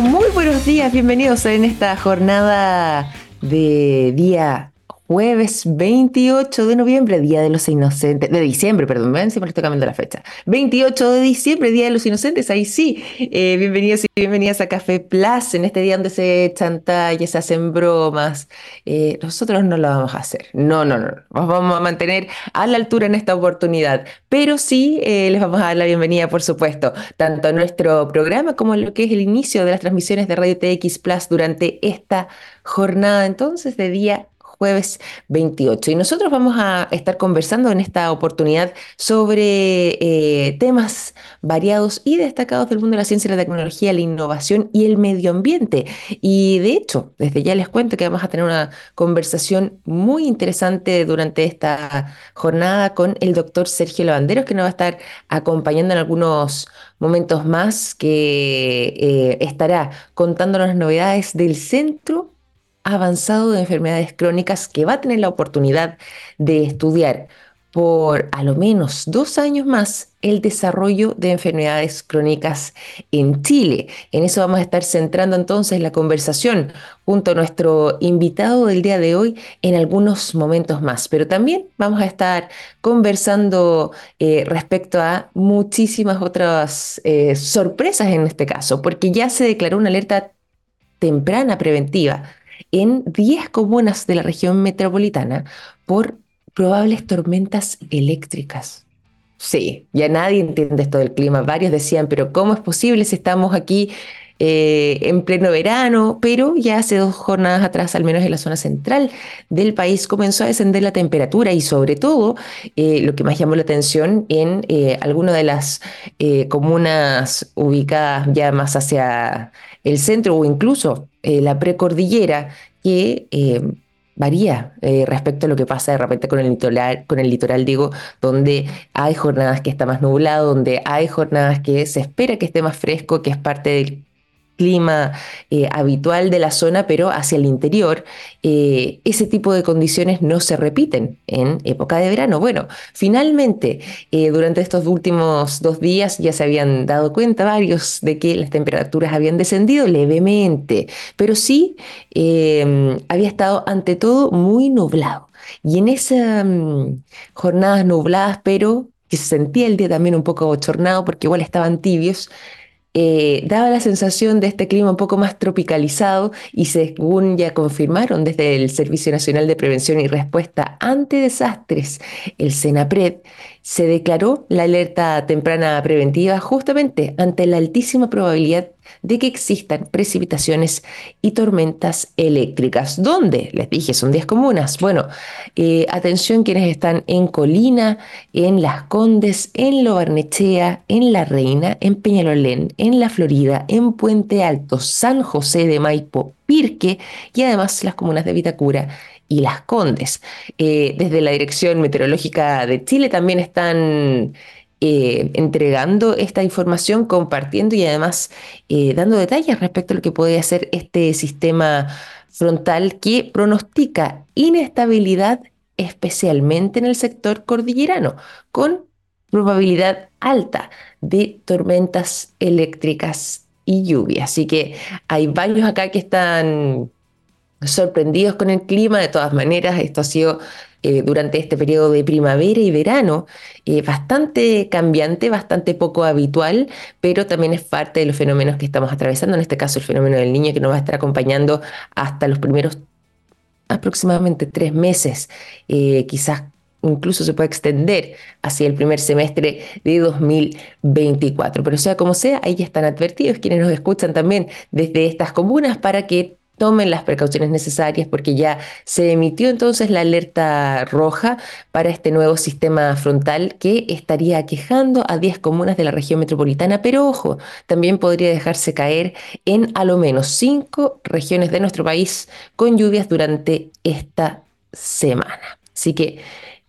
Muy buenos días, bienvenidos en esta jornada de día Jueves 28 de noviembre, Día de los Inocentes, de diciembre, perdón, ven, siempre estoy cambiando la fecha. 28 de diciembre, Día de los Inocentes, ahí sí. Eh, bienvenidos y bienvenidas a Café Plus, en este día donde se echan talles, se hacen bromas. Eh, nosotros no lo vamos a hacer, no, no, no, nos vamos a mantener a la altura en esta oportunidad, pero sí eh, les vamos a dar la bienvenida, por supuesto, tanto a nuestro programa como a lo que es el inicio de las transmisiones de Radio TX Plus durante esta jornada entonces de día jueves 28. Y nosotros vamos a estar conversando en esta oportunidad sobre eh, temas variados y destacados del mundo de la ciencia, la tecnología, la innovación y el medio ambiente. Y de hecho, desde ya les cuento que vamos a tener una conversación muy interesante durante esta jornada con el doctor Sergio Lavanderos, que nos va a estar acompañando en algunos momentos más, que eh, estará contándonos las novedades del Centro avanzado de enfermedades crónicas que va a tener la oportunidad de estudiar por a lo menos dos años más el desarrollo de enfermedades crónicas en Chile. En eso vamos a estar centrando entonces la conversación junto a nuestro invitado del día de hoy en algunos momentos más. Pero también vamos a estar conversando eh, respecto a muchísimas otras eh, sorpresas en este caso, porque ya se declaró una alerta temprana preventiva en 10 comunas de la región metropolitana por probables tormentas eléctricas. Sí, ya nadie entiende esto del clima. Varios decían, pero ¿cómo es posible si estamos aquí eh, en pleno verano? Pero ya hace dos jornadas atrás, al menos en la zona central del país, comenzó a descender la temperatura y sobre todo, eh, lo que más llamó la atención en eh, algunas de las comunas ubicadas ya más hacia el centro o incluso eh, la precordillera que eh, varía eh, respecto a lo que pasa de repente con el litoral, con el litoral, digo, donde hay jornadas que está más nublado, donde hay jornadas que se espera que esté más fresco, que es parte del clima eh, habitual de la zona, pero hacia el interior, eh, ese tipo de condiciones no se repiten en época de verano. Bueno, finalmente, eh, durante estos últimos dos días ya se habían dado cuenta varios de que las temperaturas habían descendido levemente, pero sí había estado ante todo muy nublado. Y en esas mm, jornadas nubladas, pero que se sentía el día también un poco bochornado porque igual estaban tibios, eh, daba la sensación de este clima un poco más tropicalizado y según ya confirmaron desde el Servicio Nacional de Prevención y Respuesta ante Desastres, el SENAPRED, se declaró la alerta temprana preventiva justamente ante la altísima probabilidad de que existan precipitaciones y tormentas eléctricas. ¿Dónde? Les dije, son 10 comunas. Bueno, eh, atención quienes están en Colina, en Las Condes, en Lobarnechea, en La Reina, en Peñalolén, en La Florida, en Puente Alto, San José de Maipo, Pirque y además las comunas de Vitacura y Las Condes. Eh, desde la Dirección Meteorológica de Chile también están eh, entregando esta información, compartiendo y además eh, dando detalles respecto a lo que puede hacer este sistema frontal que pronostica inestabilidad especialmente en el sector cordillerano, con probabilidad alta de tormentas eléctricas y lluvia. Así que hay varios acá que están sorprendidos con el clima. De todas maneras, esto ha sido eh, durante este periodo de primavera y verano, eh, bastante cambiante, bastante poco habitual, pero también es parte de los fenómenos que estamos atravesando, en este caso el fenómeno del niño que nos va a estar acompañando hasta los primeros aproximadamente tres meses, eh, quizás incluso se puede extender hacia el primer semestre de 2024. Pero sea como sea, ahí están advertidos quienes nos escuchan también desde estas comunas para que tomen las precauciones necesarias porque ya se emitió entonces la alerta roja para este nuevo sistema frontal que estaría aquejando a 10 comunas de la región metropolitana, pero ojo, también podría dejarse caer en a lo menos 5 regiones de nuestro país con lluvias durante esta semana. Así que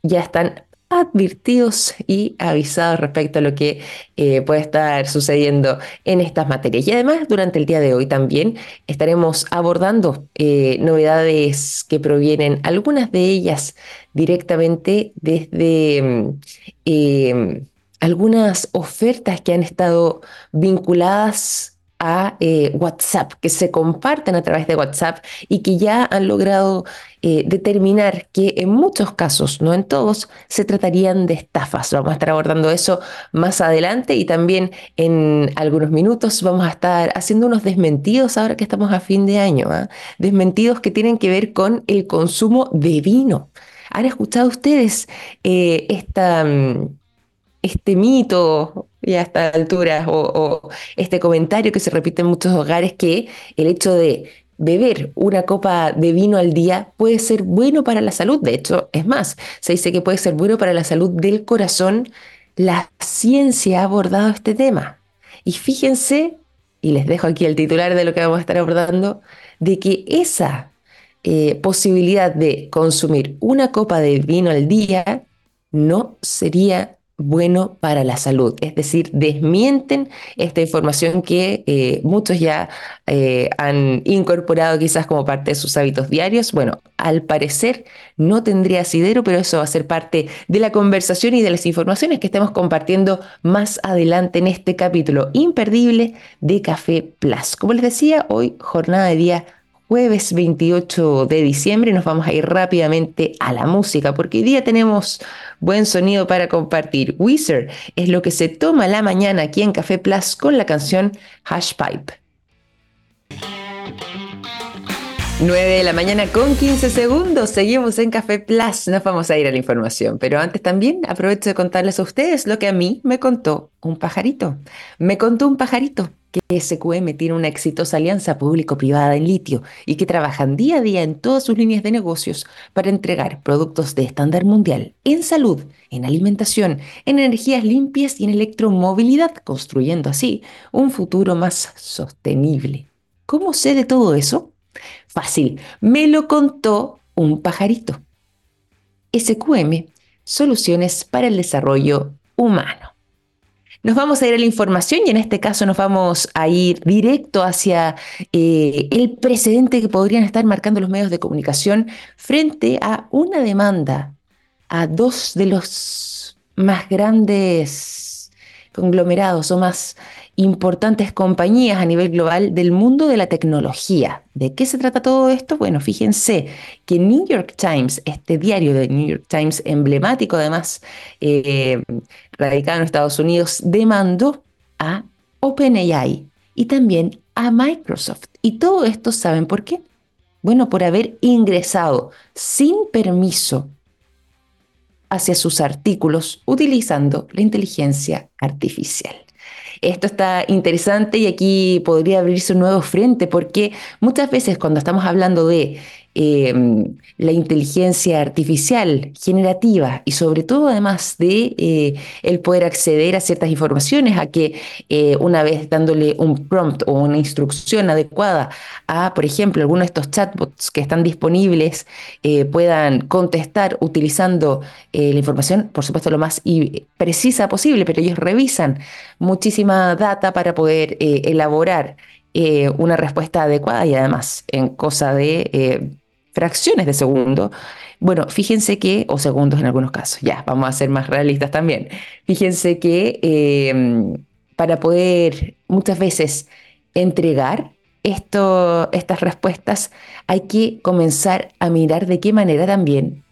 ya están advertidos y avisados respecto a lo que eh, puede estar sucediendo en estas materias. Y además, durante el día de hoy también estaremos abordando eh, novedades que provienen, algunas de ellas directamente desde mm, em, algunas ofertas que han estado vinculadas a eh, WhatsApp, que se comparten a través de WhatsApp y que ya han logrado eh, determinar que en muchos casos, no en todos, se tratarían de estafas. Vamos a estar abordando eso más adelante y también en algunos minutos vamos a estar haciendo unos desmentidos ahora que estamos a fin de año, ¿ah? desmentidos que tienen que ver con el consumo de vino. ¿Han escuchado ustedes eh, mm, este mito y a esta altura o, este comentario que se repite en muchos hogares que el hecho de beber una copa de vino al día puede ser bueno para la salud. De hecho, es más, se dice que puede ser bueno para la salud del corazón. La ciencia ha abordado este tema. Y fíjense, y les dejo aquí el titular de lo que vamos a estar abordando, de que esa eh, posibilidad de consumir una copa de vino al día no sería bueno para la salud. Es decir, desmienten esta información que eh, muchos ya eh, han incorporado quizás como parte de sus hábitos diarios. Bueno, al parecer no tendría asidero, pero eso va a ser parte de la conversación y de las informaciones que estemos compartiendo más adelante en este capítulo imperdible de Café Plus. Como les decía, hoy jornada de día jueves 28 de diciembre. Nos vamos a ir rápidamente a la música porque hoy día tenemos buen sonido para compartir. Wizard es lo que se toma la mañana aquí en Café Plus con la canción Hash Pipe. 9 de la mañana con 15 segundos. Seguimos en Café Plus. Nos vamos a ir a la información. Pero antes también aprovecho de contarles a ustedes lo que a mí me contó un pajarito. Me contó un pajarito que SQM tiene una exitosa alianza público-privada en litio y que trabajan día a día en todas sus líneas de negocios para entregar productos de estándar mundial en salud, en alimentación, en energías limpias y en electromovilidad, construyendo así un futuro más sostenible. ¿Cómo sé de todo eso? Fácil, me lo contó un pajarito. SQM, soluciones para el desarrollo humano. Nos vamos a ir a la información y en este caso nos vamos a ir directo hacia eh, el precedente que podrían estar marcando los medios de comunicación frente a una demanda a dos de los más grandes conglomerados o más importantes compañías a nivel global del mundo de la tecnología. ¿De qué se trata todo esto? Bueno, fíjense que New York Times, este diario de New York Times emblemático además, eh, radicado en Estados Unidos, demandó a OpenAI y también a Microsoft. Y todo esto, ¿saben por qué? Bueno, por haber ingresado sin permiso hacia sus artículos utilizando la inteligencia artificial. Esto está interesante y aquí podría abrirse un nuevo frente porque muchas veces cuando estamos hablando de Em, la inteligencia artificial generativa y sobre todo además de eh, el poder acceder a ciertas informaciones, a que eh, una vez dándole un prompt o una instrucción adecuada a, por ejemplo, algunos de estos chatbots que están disponibles, eh, puedan contestar utilizando la información, por supuesto, lo más precisa posible, pero ellos revisan muchísima data para poder elaborar una respuesta adecuada y además en cosa de fracciones de segundo. Bueno, fíjense que, o segundos en algunos casos, ya, vamos a ser más realistas también. Fíjense que em, para poder muchas veces entregar esto, estas respuestas, hay que comenzar a mirar de qué manera también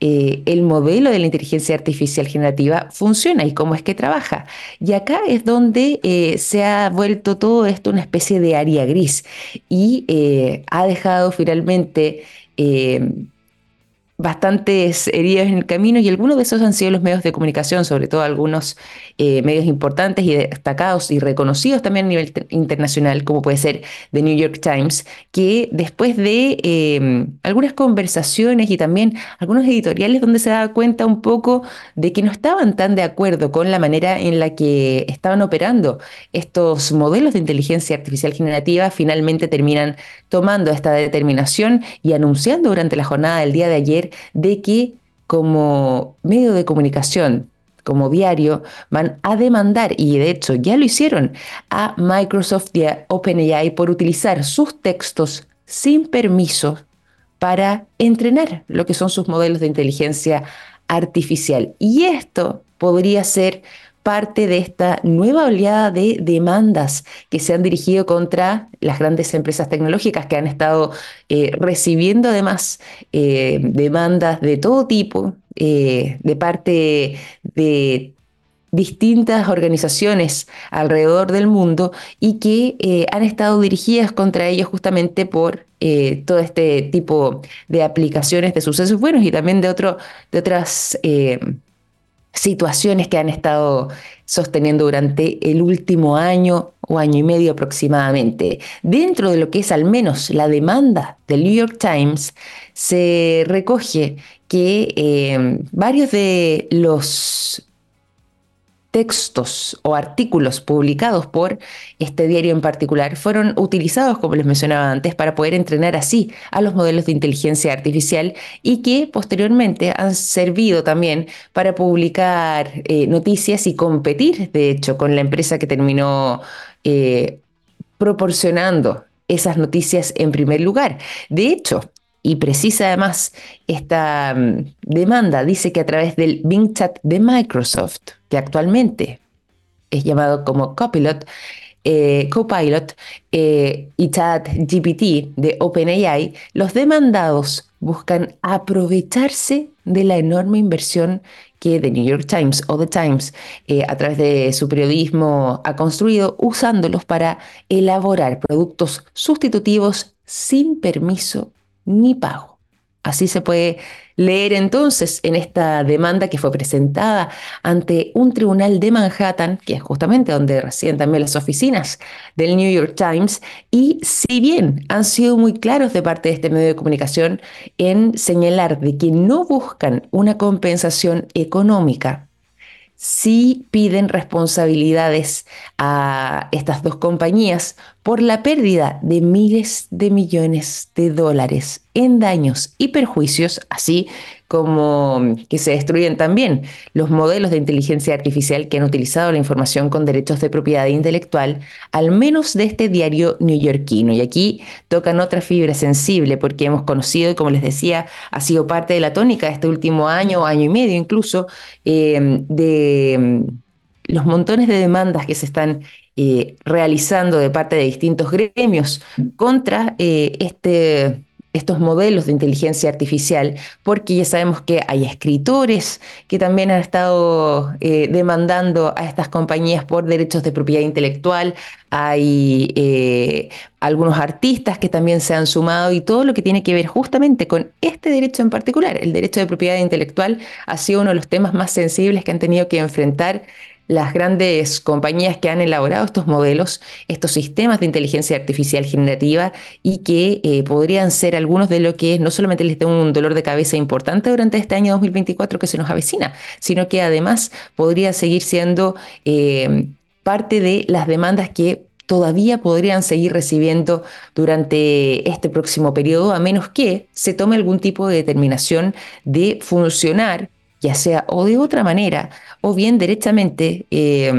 eh, el modelo de la inteligencia artificial generativa funciona y cómo es que trabaja. Y acá es donde eh, se ha vuelto todo esto una especie de área gris y eh, ha dejado finalmente eh, bastantes heridas en el camino y algunos de esos han sido los medios de comunicación, sobre todo algunos eh, medios importantes y destacados y reconocidos también a nivel internacional, como puede ser The New York Times, que después de em, algunas conversaciones y también algunos editoriales donde se daba cuenta un poco de que no estaban tan de acuerdo con la manera en la que estaban operando estos modelos de inteligencia artificial generativa, finalmente terminan tomando esta determinación y anunciando durante la jornada del día de ayer de que como medio de comunicación, como diario, van a demandar, y de hecho ya lo hicieron, a Microsoft y a OpenAI por utilizar sus textos sin permiso para entrenar lo que son sus modelos de inteligencia artificial. Y esto podría ser parte de esta nueva oleada de demandas que se han dirigido contra las grandes empresas tecnológicas que han estado eh, recibiendo además eh, demandas de todo tipo eh, de parte de distintas organizaciones alrededor del mundo y que han estado dirigidas contra ellos justamente por todo este tipo de aplicaciones de sucesos buenos y también de, de otras situaciones que han estado sosteniendo durante el último año o año y medio aproximadamente. Dentro de lo que es al menos la demanda del New York Times, se recoge que eh, varios de los textos o artículos publicados por este diario en particular fueron utilizados, como les mencionaba antes, para poder entrenar así a los modelos de inteligencia artificial y que posteriormente han servido también para publicar eh, noticias y competir, de hecho, con la empresa que terminó eh, proporcionando esas noticias en primer lugar. De hecho, y precisa además esta mm, demanda, dice que a través del Bing Chat de Microsoft, que actualmente es llamado como Copilot, eh, Copilot eh, y Chat GPT de OpenAI, los demandados buscan aprovecharse de la enorme inversión que The New York Times o The Times eh, a través de su periodismo ha construido usándolos para elaborar productos sustitutivos sin permiso ni pago. Así se puede leer entonces en esta demanda que fue presentada ante un tribunal de Manhattan, que es justamente donde residen también las oficinas del New York Times, y si bien han sido muy claros de parte de este medio de comunicación en señalar de que no buscan una compensación económica sí piden responsabilidades a estas dos compañías por la pérdida de miles de millones de dólares en daños y perjuicios, así como que se destruyen también los modelos de inteligencia artificial que han utilizado la información con derechos de propiedad intelectual, al menos de este diario neoyorquino. Y aquí tocan otra fibra sensible, porque hemos conocido, y como les decía, ha sido parte de la tónica este último año, año y medio incluso, eh, de mm, los montones de demandas que se están eh, realizando de parte de distintos gremios contra eh, este estos modelos de inteligencia artificial, porque ya sabemos que hay escritores que también han estado eh, demandando a estas compañías por derechos de propiedad intelectual, hay eh, algunos artistas que también se han sumado y todo lo que tiene que ver justamente con este derecho en particular, el derecho de propiedad intelectual, ha sido uno de los temas más sensibles que han tenido que enfrentar las grandes compañías que han elaborado estos modelos, estos sistemas de inteligencia artificial generativa y que eh, podrían ser algunos de lo que no solamente les dé un dolor de cabeza importante durante este año 2024 que se nos avecina, sino que además podría seguir siendo eh, parte de las demandas que todavía podrían seguir recibiendo durante este próximo periodo, a menos que se tome algún tipo de determinación de funcionar ya sea o de otra manera, o bien derechamente eh,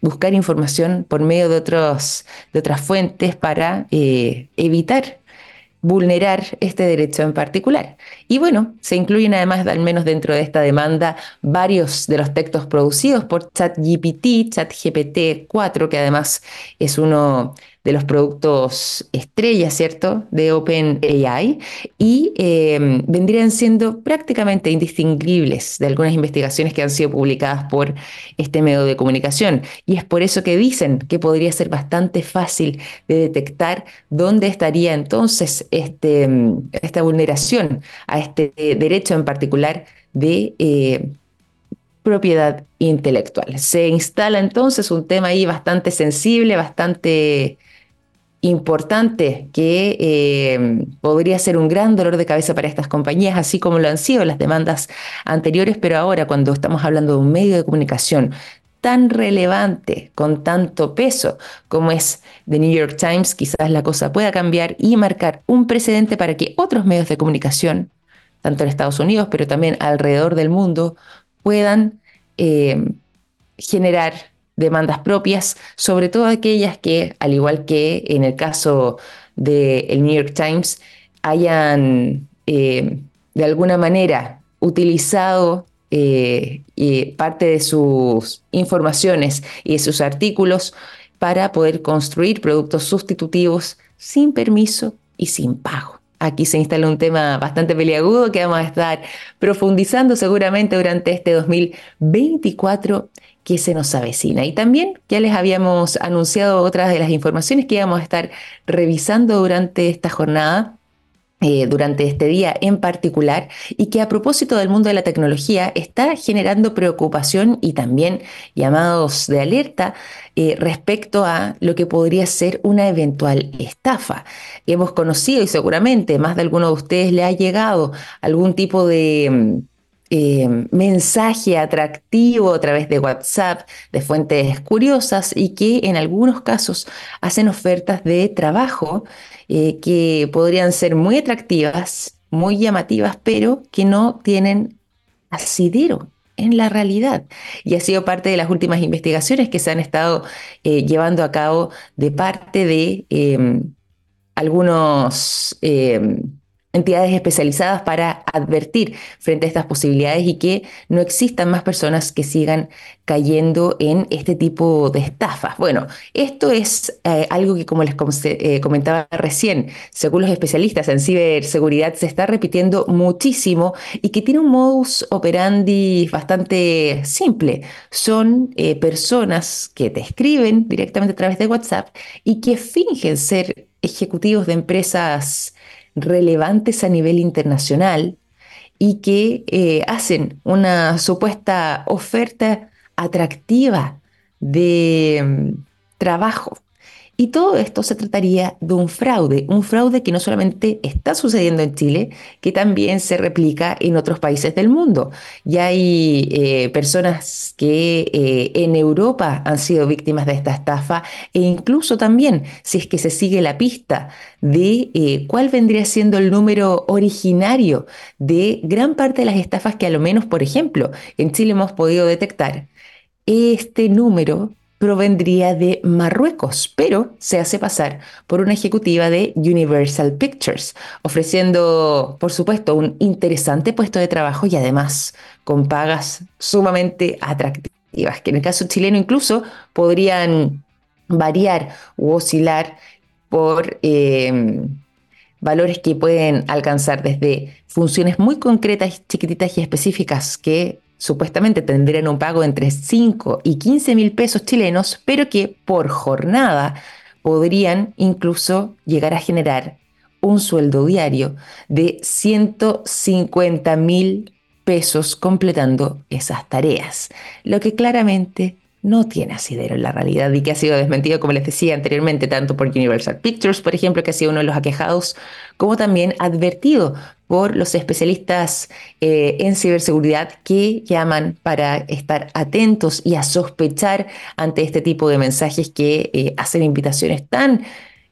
buscar información por medio de, otros, de otras fuentes para eh, evitar vulnerar este derecho en particular. Y bueno, se incluyen además, al menos dentro de esta demanda, varios de los textos producidos por ChatGPT, ChatGPT 4, que además es uno de los productos estrella, ¿cierto?, de OpenAI, y em, vendrían siendo prácticamente indistinguibles de algunas investigaciones que han sido publicadas por este medio de comunicación. Y es por eso que dicen que podría ser bastante fácil de detectar dónde estaría entonces este, em, esta vulneración a este derecho en particular de eh, propiedad intelectual. Se instala entonces un tema ahí bastante sensible, bastante importante que eh, podría ser un gran dolor de cabeza para estas compañías, así como lo han sido las demandas anteriores, pero ahora cuando estamos hablando de un medio de comunicación tan relevante, con tanto peso como es The New York Times, quizás la cosa pueda cambiar y marcar un precedente para que otros medios de comunicación, tanto en Estados Unidos, pero también alrededor del mundo, puedan eh, generar demandas propias, sobre todo aquellas que, al igual que en el caso del New York Times, hayan eh, de alguna manera utilizado eh, parte de sus informaciones y de sus artículos para poder construir productos sustitutivos sin permiso y sin pago. Aquí se instala un tema bastante peliagudo que vamos a estar profundizando seguramente durante este 2024 que se nos avecina. Y también ya les habíamos anunciado otras de las informaciones que íbamos a estar revisando durante esta jornada eh, durante este día en particular y que a propósito del mundo de la tecnología está generando preocupación y también llamados de alerta eh, respecto a lo que podría ser una eventual estafa. Hemos conocido y seguramente más de alguno de ustedes le ha llegado algún tipo de mm, eh, mensaje atractivo a través de WhatsApp de fuentes curiosas y que en algunos casos hacen ofertas de trabajo eh, que podrían ser muy atractivas, muy llamativas, pero que no tienen asidero en la realidad. Y ha sido parte de las últimas investigaciones que se han estado eh, llevando a cabo de parte de algunos entidades especializadas para advertir frente a estas posibilidades y que no existan más personas que sigan cayendo en este tipo de estafas. Bueno, esto es eh, algo que, como les eh, comentaba recién, según los especialistas en ciberseguridad, se está repitiendo muchísimo y que tiene un modus operandi bastante simple. Son eh, personas que te escriben directamente a través de WhatsApp y que fingen ser ejecutivos de empresas relevantes a nivel internacional y que eh, hacen una supuesta oferta atractiva de mm, trabajo y todo esto se trataría de un fraude, un fraude que no solamente está sucediendo en Chile, que también se replica en otros países del mundo. Ya hay eh, personas que eh, en Europa han sido víctimas de esta estafa e incluso también, si es que se sigue la pista de eh, cuál vendría siendo el número originario de gran parte de las estafas que a lo menos, por ejemplo, en Chile hemos podido detectar, este número provendría de Marruecos, pero se hace pasar por una ejecutiva de Universal Pictures, ofreciendo, por supuesto, un interesante puesto de trabajo y además con pagas sumamente atractivas, que en el caso chileno incluso podrían variar u oscilar por... Eh, valores que pueden alcanzar desde funciones muy concretas, chiquititas y específicas que supuestamente tendrían un pago entre 5 y 15 mil pesos chilenos, pero que por jornada podrían incluso llegar a generar un sueldo diario de 150 mil pesos completando esas tareas, lo que claramente no tiene asidero en la realidad y que ha sido desmentido, como les decía anteriormente, tanto por Universal Pictures, por ejemplo, que ha sido uno de los aquejados, como también advertido por los especialistas eh, en ciberseguridad que llaman para estar atentos y a sospechar ante este tipo de mensajes que eh, hacen invitaciones tan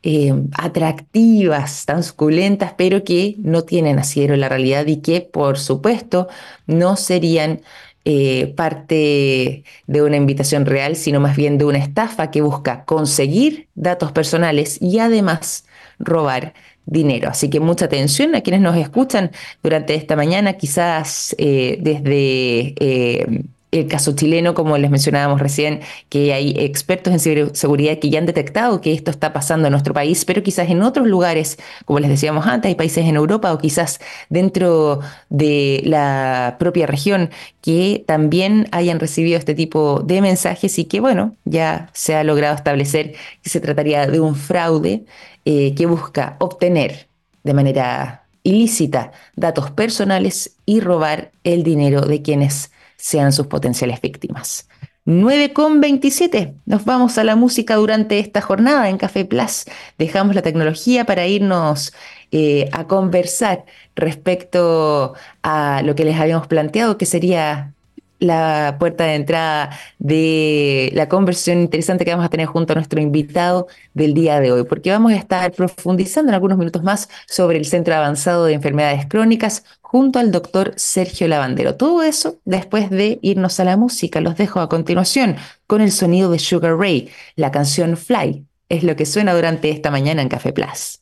eh, atractivas, tan suculentas, pero que no tienen asidero en la realidad y que, por supuesto, no serían eh, parte de una invitación real, sino más bien de una estafa que busca conseguir datos personales y además robar dinero. Así que mucha atención a quienes nos escuchan durante esta mañana, quizás eh, desde... Eh, el caso chileno, como les mencionábamos recién, que hay expertos en ciberseguridad que ya han detectado que esto está pasando en nuestro país, pero quizás en otros lugares, como les decíamos antes, hay países en Europa o quizás dentro de la propia región que también hayan recibido este tipo de mensajes y que, bueno, ya se ha logrado establecer que se trataría de un fraude eh, que busca obtener de manera ilícita datos personales y robar el dinero de quienes sean sus potenciales víctimas. 9.27. Nos vamos a la música durante esta jornada en Café Plus. Dejamos la tecnología para irnos eh, a conversar respecto a lo que les habíamos planteado, que sería la puerta de entrada de la conversión interesante que vamos a tener junto a nuestro invitado del día de hoy, porque vamos a estar profundizando en algunos minutos más sobre el Centro Avanzado de Enfermedades Crónicas junto al doctor Sergio Lavandero. Todo eso después de irnos a la música. Los dejo a continuación con el sonido de Sugar Ray. La canción Fly es lo que suena durante esta mañana en Café Plus.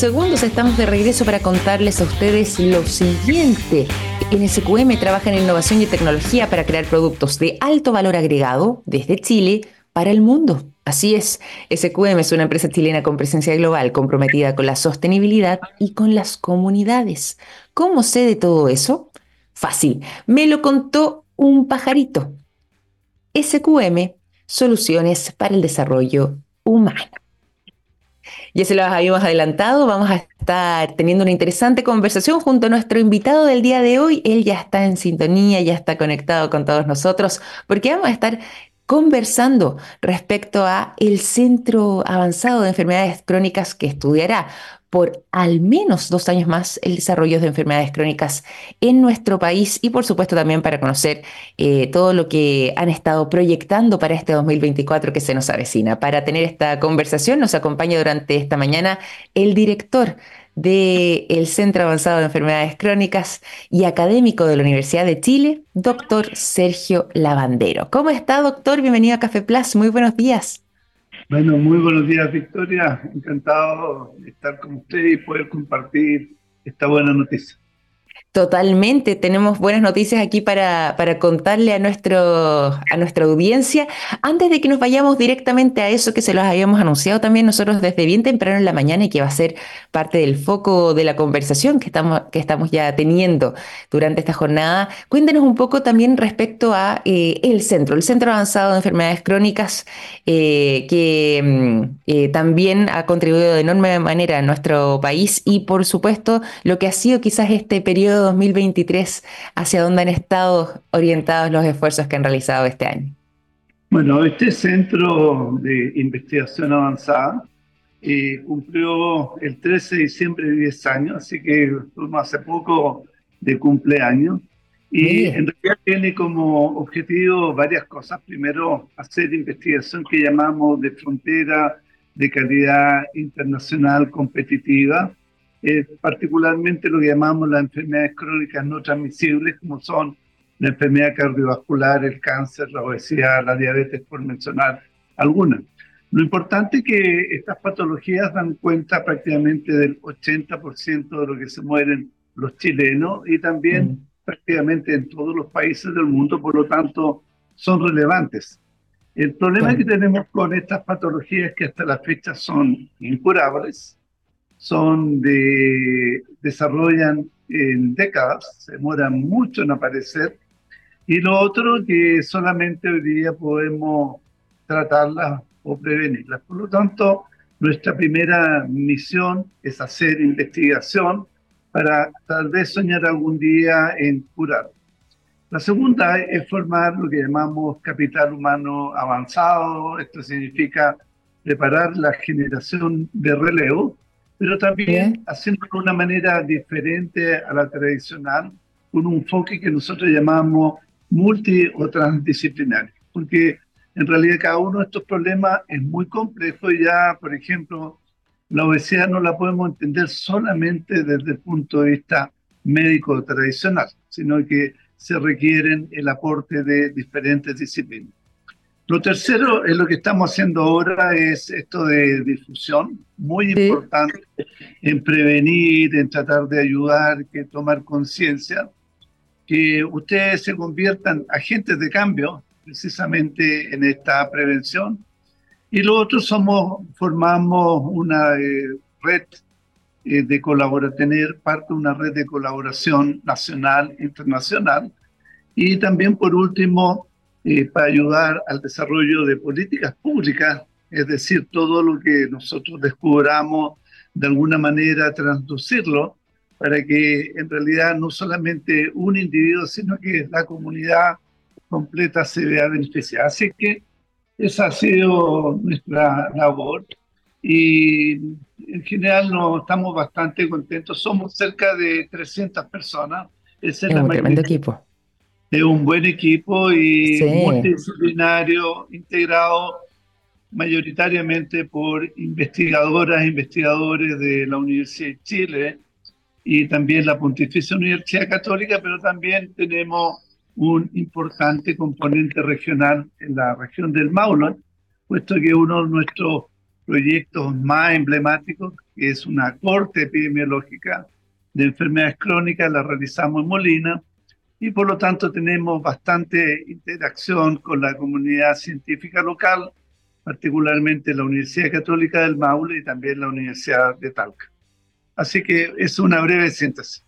Segundos estamos de regreso para contarles a ustedes lo siguiente. En SQM trabaja en innovación y tecnología para crear productos de alto valor agregado desde Chile para el mundo. Así es, SQM es una empresa chilena con presencia global comprometida con la sostenibilidad y con las comunidades. ¿Cómo sé de todo eso? Fácil, me lo contó un pajarito. SQM, soluciones para el desarrollo humano. Ya se lo habíamos adelantado, vamos a estar teniendo una interesante conversación junto a nuestro invitado del día de hoy. Él ya está en sintonía, ya está conectado con todos nosotros, porque vamos a estar conversando respecto a el Centro Avanzado de Enfermedades Crónicas que estudiará por al menos dos años más el desarrollo de enfermedades crónicas en nuestro país y por supuesto también para conocer eh, todo lo que han estado proyectando para este 2024 que se nos avecina. Para tener esta conversación nos acompaña durante esta mañana el director del Centro Avanzado de Enfermedades Crónicas y académico de la Universidad de Chile, doctor Sergio Lavandero. ¿Cómo está, doctor? Bienvenido a Café Plus. Muy buenos días. Bueno, muy buenos días, Victoria. Encantado de estar con usted y poder compartir esta buena noticia. Totalmente, tenemos buenas noticias aquí para, para contarle a, nuestro, a nuestra audiencia. Antes de que nos vayamos directamente a eso que se los habíamos anunciado también nosotros desde bien temprano en la mañana y que va a ser parte del foco de la conversación que estamos, que estamos ya teniendo durante esta jornada, cuéntenos un poco también respecto a eh, el centro, el Centro Avanzado de Enfermedades Crónicas, eh, que mm, eh, también ha contribuido de enorme manera a nuestro país y por supuesto lo que ha sido quizás este periodo 2023, hacia dónde han estado orientados los esfuerzos que han realizado este año? Bueno, este centro de investigación avanzada eh, cumplió el 13 de diciembre de 10 años, así que hace poco de cumpleaños. Y en realidad tiene como objetivo varias cosas. Primero, hacer investigación que llamamos de frontera de calidad internacional competitiva particularmente lo que llamamos las enfermedades crónicas no transmisibles, como son la enfermedad cardiovascular, el cáncer, la obesidad, la diabetes, por mencionar algunas. Lo importante es que estas patologías dan cuenta prácticamente del 80% de lo que se mueren los chilenos y también prácticamente en todos los países del mundo, por lo tanto son relevantes. El problema que tenemos con estas patologías es que hasta la fecha son incurables, son de, desarrollan en décadas, se demoran mucho en aparecer, y lo otro que solamente hoy día podemos tratarlas o prevenirlas. Por lo tanto, nuestra primera misión es hacer investigación para tal vez soñar algún día en curar. La segunda es formar lo que llamamos capital humano avanzado. Esto significa preparar la generación de relevo pero también haciendo de una manera diferente a la tradicional, con un enfoque que nosotros llamamos multi o transdisciplinario, porque en realidad cada uno de estos problemas es muy complejo y ya, por ejemplo, la obesidad no la podemos entender solamente desde el punto de vista médico tradicional, sino que se requieren el aporte de diferentes disciplinas. Lo tercero es lo que estamos haciendo ahora, es esto de difusión, muy importante en prevenir, en tratar de ayudar, que tomar conciencia, que ustedes se conviertan agentes de cambio precisamente en esta prevención. Y lo otro somos, formamos una eh, red eh, de colaboración, tener parte de una red de colaboración nacional, internacional. Y también, por último, eh, para ayudar al desarrollo de políticas públicas, es decir, todo lo que nosotros descubramos, de alguna manera transducirlo para que en realidad no solamente un individuo, sino que la comunidad completa se vea beneficiada. Así que esa ha sido nuestra labor y en general nos estamos bastante contentos. Somos cerca de 300 personas. es un tremendo equipo es un buen equipo y multidisciplinario, integrado mayoritariamente por investigadoras e investigadores de la Universidad de Chile y también la Pontificia Universidad Católica, pero también tenemos un importante componente regional en la región del Maule, puesto que uno de nuestros proyectos más emblemáticos, que es una corte epidemiológica de enfermedades crónicas, la realizamos en Molina y por lo tanto tenemos bastante interacción con la comunidad científica local, particularmente la Universidad Católica del Maule y también la Universidad de Talca. Así que es una breve síntesis.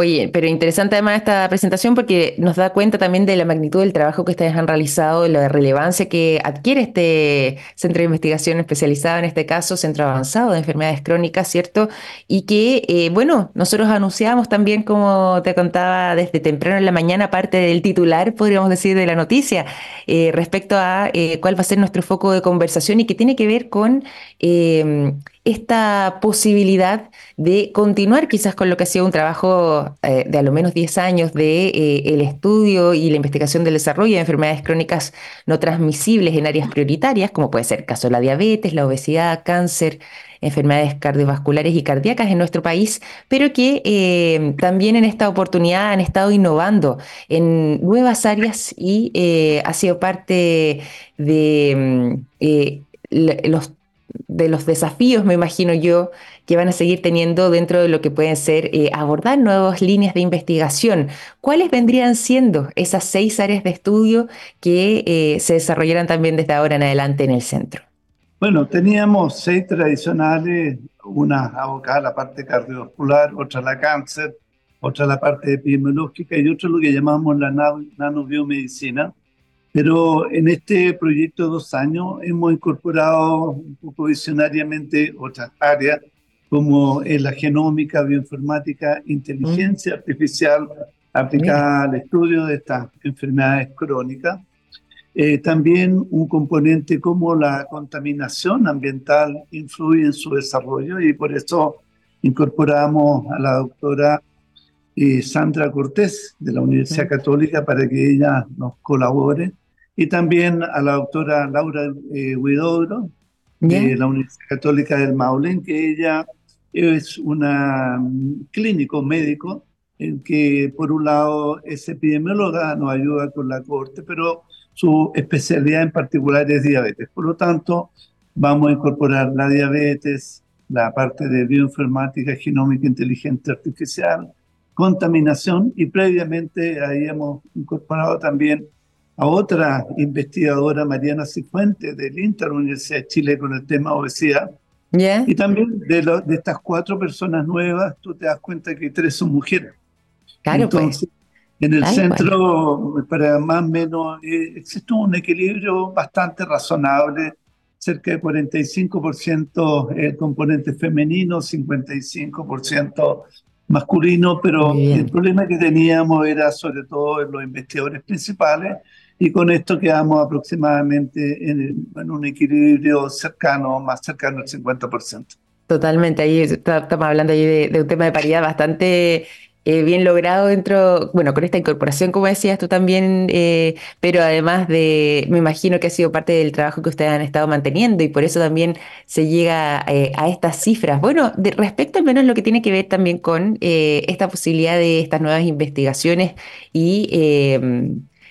Oye, pero interesante además esta presentación porque nos da cuenta también de la magnitud del trabajo que ustedes han realizado, la relevancia que adquiere este centro de investigación especializado, en este caso, Centro Avanzado de Enfermedades Crónicas, ¿cierto? Y que, eh, bueno, nosotros anunciamos también, como te contaba desde temprano en la mañana, parte del titular, podríamos decir, de la noticia, eh, respecto a eh, cuál va a ser nuestro foco de conversación y que tiene que ver con esta posibilidad de continuar quizás con lo que ha sido un trabajo eh, de a lo menos 10 años de eh, el estudio y la investigación del desarrollo de enfermedades crónicas no transmisibles en áreas prioritarias, como puede ser el caso de la diabetes, la obesidad, cáncer, enfermedades cardiovasculares y cardíacas en nuestro país, pero que eh, también en esta oportunidad han estado innovando en nuevas áreas y ha sido parte de mm, los de los desafíos, me imagino yo, que van a seguir teniendo dentro de lo que pueden ser eh, abordar nuevas líneas de investigación. ¿Cuáles vendrían siendo esas seis áreas de estudio que eh, se desarrollarán también desde ahora en adelante en el centro? Bueno, teníamos seis tradicionales, una abocada a la parte cardiovascular, otra a la cáncer, otra a la parte epidemiológica y otra lo que llamamos la nanobiomedicina pero en este proyecto de dos años hemos incorporado un poco visionariamente otras áreas como es la genómica, bioinformática, inteligencia artificial aplicada al estudio de estas enfermedades crónicas. Eh, también un componente como la contaminación ambiental influye en su desarrollo y por eso incorporamos a la doctora eh, Sandra Cortés de la Universidad Católica para que ella nos colabore. Y también a la doctora Laura eh, Huidobro, de la Universidad Católica del Maule, que ella es una mm, clínico médico, en que por un lado es epidemióloga, nos ayuda con la corte, pero su especialidad en particular es diabetes. Por lo tanto, vamos a incorporar la diabetes, la parte de bioinformática, genómica inteligente artificial, contaminación y previamente ahí hemos incorporado también a otra investigadora, Mariana Cifuentes, del Inter Universidad de Chile, con el tema obesidad. Y también de, de, estas cuatro personas nuevas, tú te das cuenta que tres son mujeres. Claro, pues. Entonces, En el centro, para más o menos, eh, existe un equilibrio bastante razonable, cerca de 45% el componente femenino, 55% masculino, pero el problema que teníamos era sobre todo en los investigadores principales y con esto quedamos aproximadamente en, un equilibrio cercano, más cercano al 50%. Totalmente, ahí estamos hablando ahí de, un tema de paridad bastante eh, bien logrado dentro, bueno, con esta incorporación, como decías tú también, eh, pero además de, me imagino que ha sido parte del trabajo que ustedes han estado manteniendo y por eso también se llega eh, a estas cifras. Bueno, respecto al menos lo que tiene que ver también con esta posibilidad de estas nuevas investigaciones y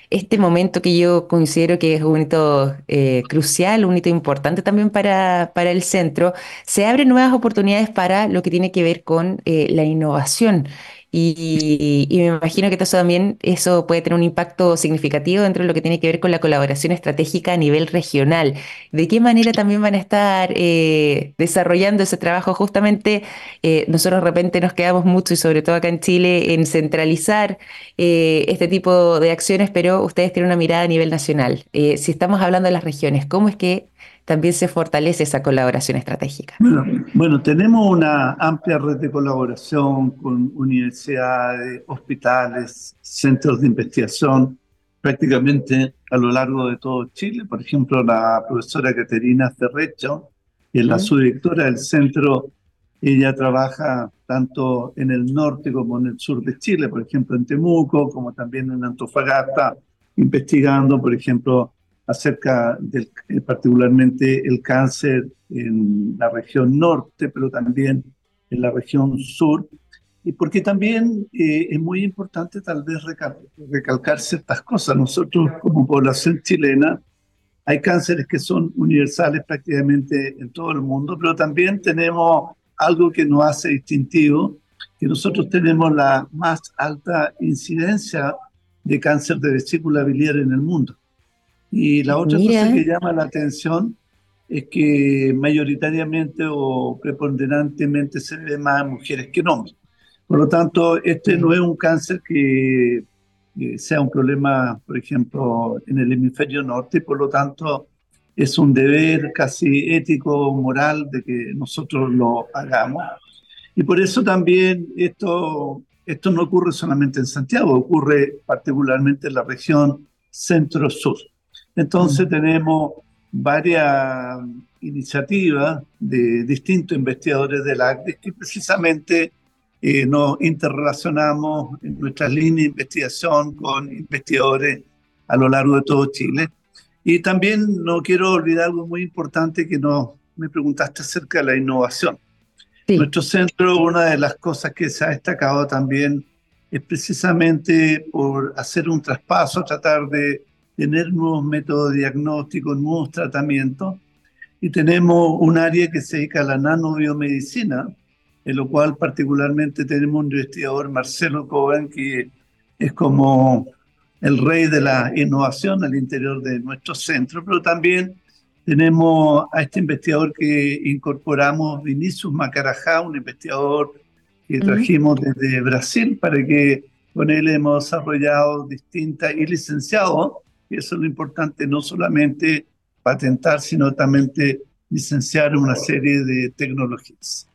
este momento que yo considero que es un hito crucial, un hito importante también para, para, el centro, se abren nuevas oportunidades para lo que tiene que ver con la innovación. Y, me imagino que eso también eso puede tener un impacto significativo dentro de lo que tiene que ver con la colaboración estratégica a nivel regional. ¿De qué manera también van a estar eh, desarrollando ese trabajo? Justamente eh, nosotros de repente nos quedamos mucho, y sobre todo acá en Chile, en centralizar eh, este tipo de acciones, pero ustedes tienen una mirada a nivel nacional. si estamos hablando de las regiones, ¿cómo es que también se fortalece esa colaboración estratégica. Bueno, tenemos una amplia red de colaboración con universidades, hospitales, centros de investigación, prácticamente a lo largo de todo Chile. Por ejemplo, la profesora Caterina Ferrecho, que es la subdirectora del centro, ella trabaja tanto en el norte como en el sur de Chile, por ejemplo en Temuco, como también en Antofagasta, investigando, por ejemplo, acerca del, eh, particularmente el cáncer en la región norte, pero también en la región sur, y porque también eh, es muy importante tal vez recalcar ciertas cosas. Nosotros como población chilena hay cánceres que son universales prácticamente en todo el mundo, pero también tenemos algo que nos hace distintivo, que nosotros tenemos la más alta incidencia de cáncer de vesícula biliar en el mundo. Y la otra cosa que llama la atención es que mayoritariamente o preponderantemente se ve más mujeres que en hombres. Por lo tanto, este no es un cáncer que, sea un problema, por ejemplo, en el hemisferio norte, por lo tanto, es un deber casi ético, moral, de que nosotros lo hagamos. Y por eso también esto, esto no ocurre solamente en Santiago, ocurre particularmente en la región centro-sur. Entonces mm. tenemos varias iniciativas de distintos investigadores del ACDES que precisamente eh, nos interrelacionamos en nuestras líneas de investigación con investigadores a lo largo de todo Chile. Y también no quiero olvidar algo muy importante que no me preguntaste acerca de la innovación. Nuestro centro, una de las cosas que se ha destacado también es precisamente por hacer un traspaso, tratar de tener nuevos métodos de diagnóstico, nuevos tratamientos. Y tenemos un área que se dedica a la nanobiomedicina, en lo cual particularmente tenemos un investigador, Marcelo Cohen, que es como el rey de la innovación al interior de nuestro centro, pero también tenemos a este investigador que incorporamos, Vinicius Macarajá, un investigador que trajimos desde Brasil para que con él hemos desarrollado distintas y licenciado y eso es lo importante, no solamente patentar, sino también licenciar una serie de tecnologías.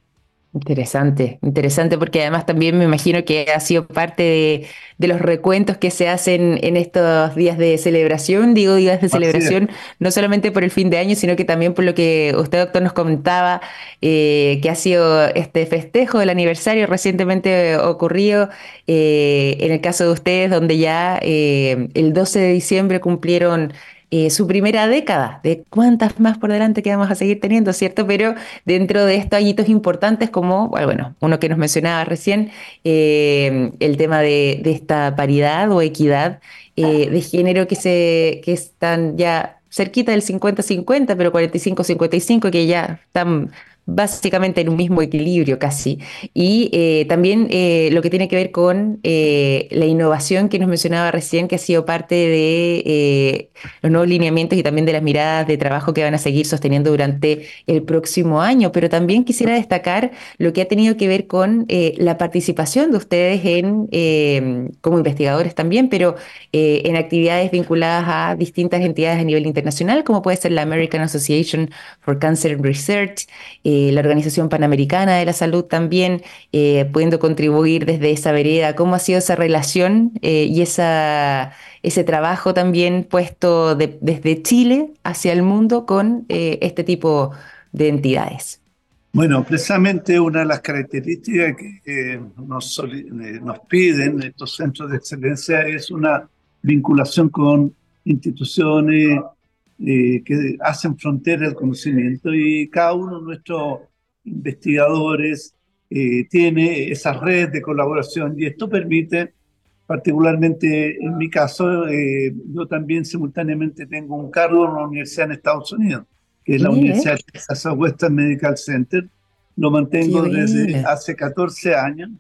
Interesante, interesante porque además también me imagino que ha sido parte de, de, los recuentos que se hacen en estos días de celebración, digo días de celebración, no solamente por el fin de año, sino que también por lo que usted, doctor, nos comentaba, eh, que ha sido este festejo del aniversario recientemente ocurrido, eh, en el caso de ustedes, donde ya eh, el 12 de diciembre cumplieron eh, su primera década, de cuántas más por delante que vamos a seguir teniendo, ¿cierto? Pero dentro de estos importantes como, bueno, uno que nos mencionaba recién, eh, el tema de, esta paridad o equidad eh, de género que, se, que están ya cerquita del 50-50, pero 45-55, que ya están básicamente en un mismo equilibrio casi. Y eh, también eh, lo que tiene que ver con eh, la innovación que nos mencionaba recién, que ha sido parte de los nuevos lineamientos y también de las miradas de trabajo que van a seguir sosteniendo durante el próximo año. Pero también quisiera destacar lo que ha tenido que ver con la participación de ustedes en, como investigadores también, pero en actividades vinculadas a distintas entidades a nivel internacional, como puede ser la American Association for Cancer Research. La Organización Panamericana de la Salud también, eh, pudiendo contribuir desde esa vereda, cómo ha sido esa relación eh, y ese trabajo también puesto desde Chile hacia el mundo con este tipo de entidades. Bueno, precisamente una de las características que nos piden estos centros de excelencia es una vinculación con instituciones eh, que hacen frontera el conocimiento y cada uno de nuestros investigadores eh, tiene esas redes de colaboración y esto permite, particularmente en mi caso, eh, yo también simultáneamente tengo un cargo en una universidad en Estados Unidos, que es la Universidad de Texas Western Medical Center. Lo mantengo desde hace 14 años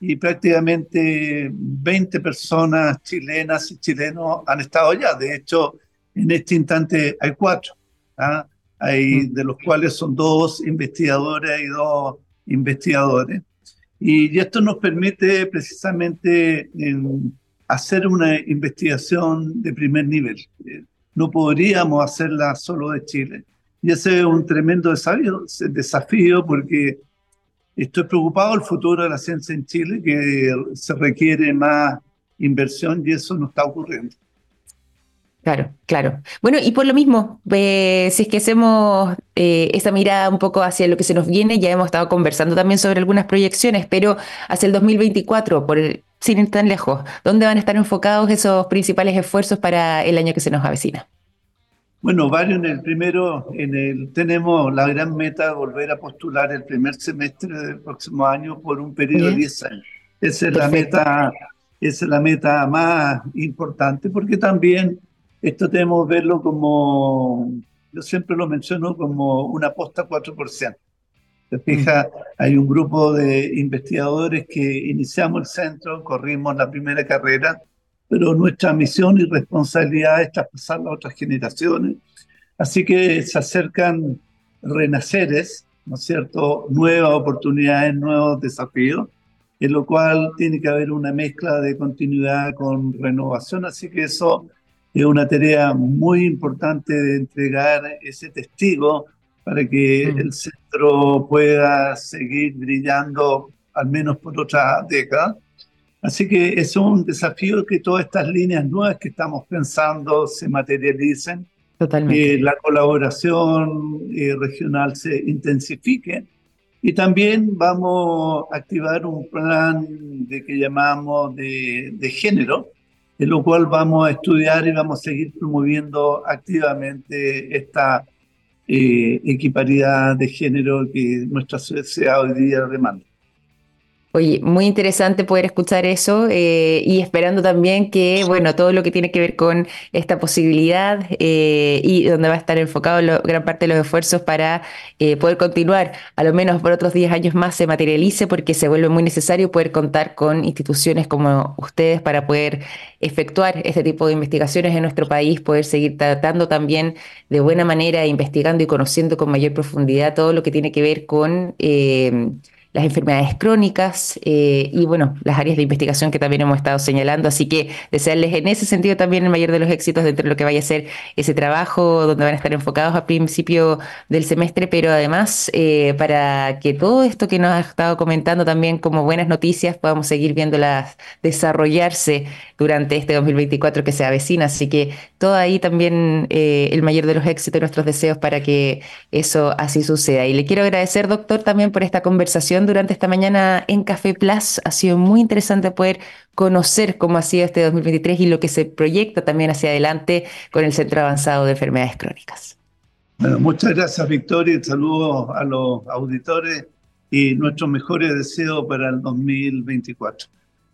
y prácticamente 20 personas chilenas y chilenos han estado allá. De hecho, en este instante hay cuatro, ¿ah? hay, mm. de los cuales son dos investigadoras y dos investigadores. Y, esto nos permite precisamente hacer una investigación de primer nivel. Eh, no podríamos hacerla solo de Chile. Y ese es un tremendo desafío, desafío porque estoy preocupado del futuro de la ciencia en Chile, que se requiere más inversión y eso no está ocurriendo. Claro, claro. Bueno, y por lo mismo, eh, si es que hacemos eh, esa mirada un poco hacia lo que se nos viene, ya hemos estado conversando también sobre algunas proyecciones, pero hacia el 2024, por el, sin ir tan lejos, ¿dónde van a estar enfocados esos principales esfuerzos para el año que se nos avecina? Bueno, varios en el primero, en el tenemos la gran meta de volver a postular el primer semestre del próximo año por un periodo de 10 años. Esa es la meta, esa es la meta más importante, porque también esto debemos verlo como, yo siempre lo menciono como una aposta 4%. Te fijas, hay un grupo de investigadores que iniciamos el centro, corrimos la primera carrera, pero nuestra misión y responsabilidad es traspasar a otras generaciones. Así que se acercan renaceres, ¿no es cierto?, nuevas oportunidades, nuevos desafíos, en lo cual tiene que haber una mezcla de continuidad con renovación. Así que eso es una tarea muy importante de entregar ese testigo para que mm. el centro pueda seguir brillando al menos por otra década. Así que es un desafío que todas estas líneas nuevas que estamos pensando se materialicen, que la colaboración eh, regional se intensifique y también vamos a activar un plan de que llamamos de, de género, en lo cual vamos a estudiar y vamos a seguir promoviendo activamente esta eh, equiparidad de género que nuestra sociedad hoy día demanda. Oye, muy interesante poder escuchar eso eh, y esperando también que, bueno, todo lo que tiene que ver con esta posibilidad eh, y donde va a estar enfocado gran parte de los esfuerzos para eh, poder continuar, a lo menos por otros 10 años más, se materialice porque se vuelve muy necesario poder contar con instituciones como ustedes para poder efectuar este tipo de investigaciones en nuestro país, poder seguir tratando también de buena manera, investigando y conociendo con mayor profundidad todo lo que tiene que ver con las enfermedades crónicas eh, y bueno, las áreas de investigación que también hemos estado señalando. Así que desearles en ese sentido también el mayor de los éxitos dentro de lo que vaya a ser ese trabajo, donde van a estar enfocados a principio del semestre, pero además eh, para que todo esto que nos ha estado comentando también como buenas noticias podamos seguir viéndolas desarrollarse durante este 2024 que se avecina. Así que todo ahí también eh, el mayor de los éxitos y nuestros deseos para que eso así suceda. Y le quiero agradecer, doctor, también por esta conversación durante esta mañana en Café Plus. Ha sido muy interesante poder conocer cómo ha sido este 2023 y lo que se proyecta también hacia adelante con el Centro Avanzado de Enfermedades Crónicas. Bueno, muchas gracias, Victoria. Saludos a los auditores y nuestros mejores deseos para el 2024.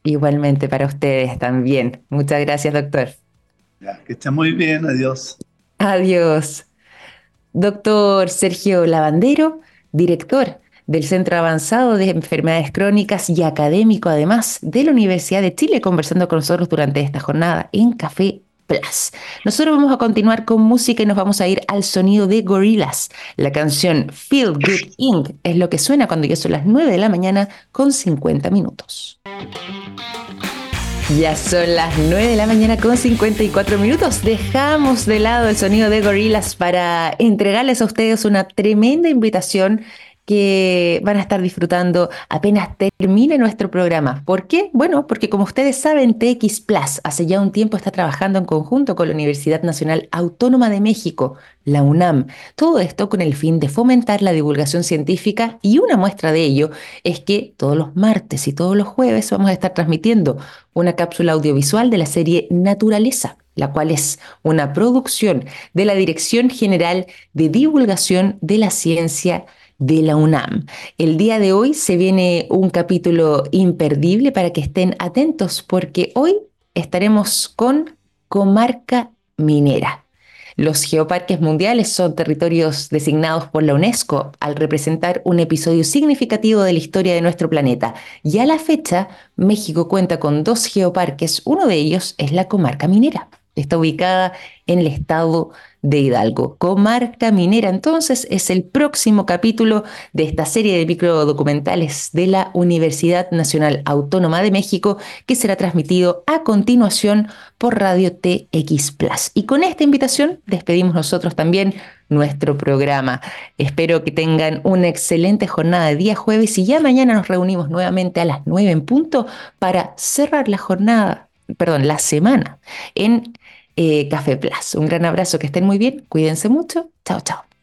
Igualmente para ustedes también. Muchas gracias, doctor. que esté muy bien. Adiós. Adiós. Doctor Sergio Lavandero, director del Centro Avanzado de Enfermedades Crónicas y académico además de la Universidad de Chile, conversando con nosotros durante esta jornada en Café Plus. Nosotros vamos a continuar con música y nos vamos a ir al sonido de Gorillaz. La canción Feel Good Inc. es lo que suena cuando ya son las 9 de la mañana con 50 minutos. Ya son las 9 de la mañana con 54 minutos. Dejamos de lado el sonido de Gorillaz para entregarles a ustedes una tremenda invitación que van a estar disfrutando apenas termine nuestro programa. ¿Por qué? Bueno, porque como ustedes saben, TX Plus hace ya un tiempo está trabajando en conjunto con la Universidad Nacional Autónoma de México, la UNAM. Todo esto con el fin de fomentar la divulgación científica y una muestra de ello es que todos los martes y todos los jueves vamos a estar transmitiendo una cápsula audiovisual de la serie Naturaleza la cual es una producción de la Dirección General de Divulgación de la Ciencia de la UNAM. El día de hoy se viene un capítulo imperdible para que estén atentos porque hoy estaremos con Comarca Minera. Los geoparques mundiales son territorios designados por la UNESCO al representar un episodio significativo de la historia de nuestro planeta. Y a la fecha, México cuenta con dos geoparques, uno de ellos es la comarca minera. Está ubicada en el estado de Hidalgo. Comarca Minera, entonces, es el próximo capítulo de esta serie de microdocumentales de la Universidad Nacional Autónoma de México que será transmitido a continuación por Radio TX Plus. Y con esta invitación despedimos nosotros también nuestro programa. Espero que tengan una excelente jornada de día jueves y ya mañana nos reunimos nuevamente a las 9 en punto para cerrar la jornada, perdón, la semana en eh, Café Plus. Un gran abrazo, que estén muy bien, cuídense mucho. Chao, chao.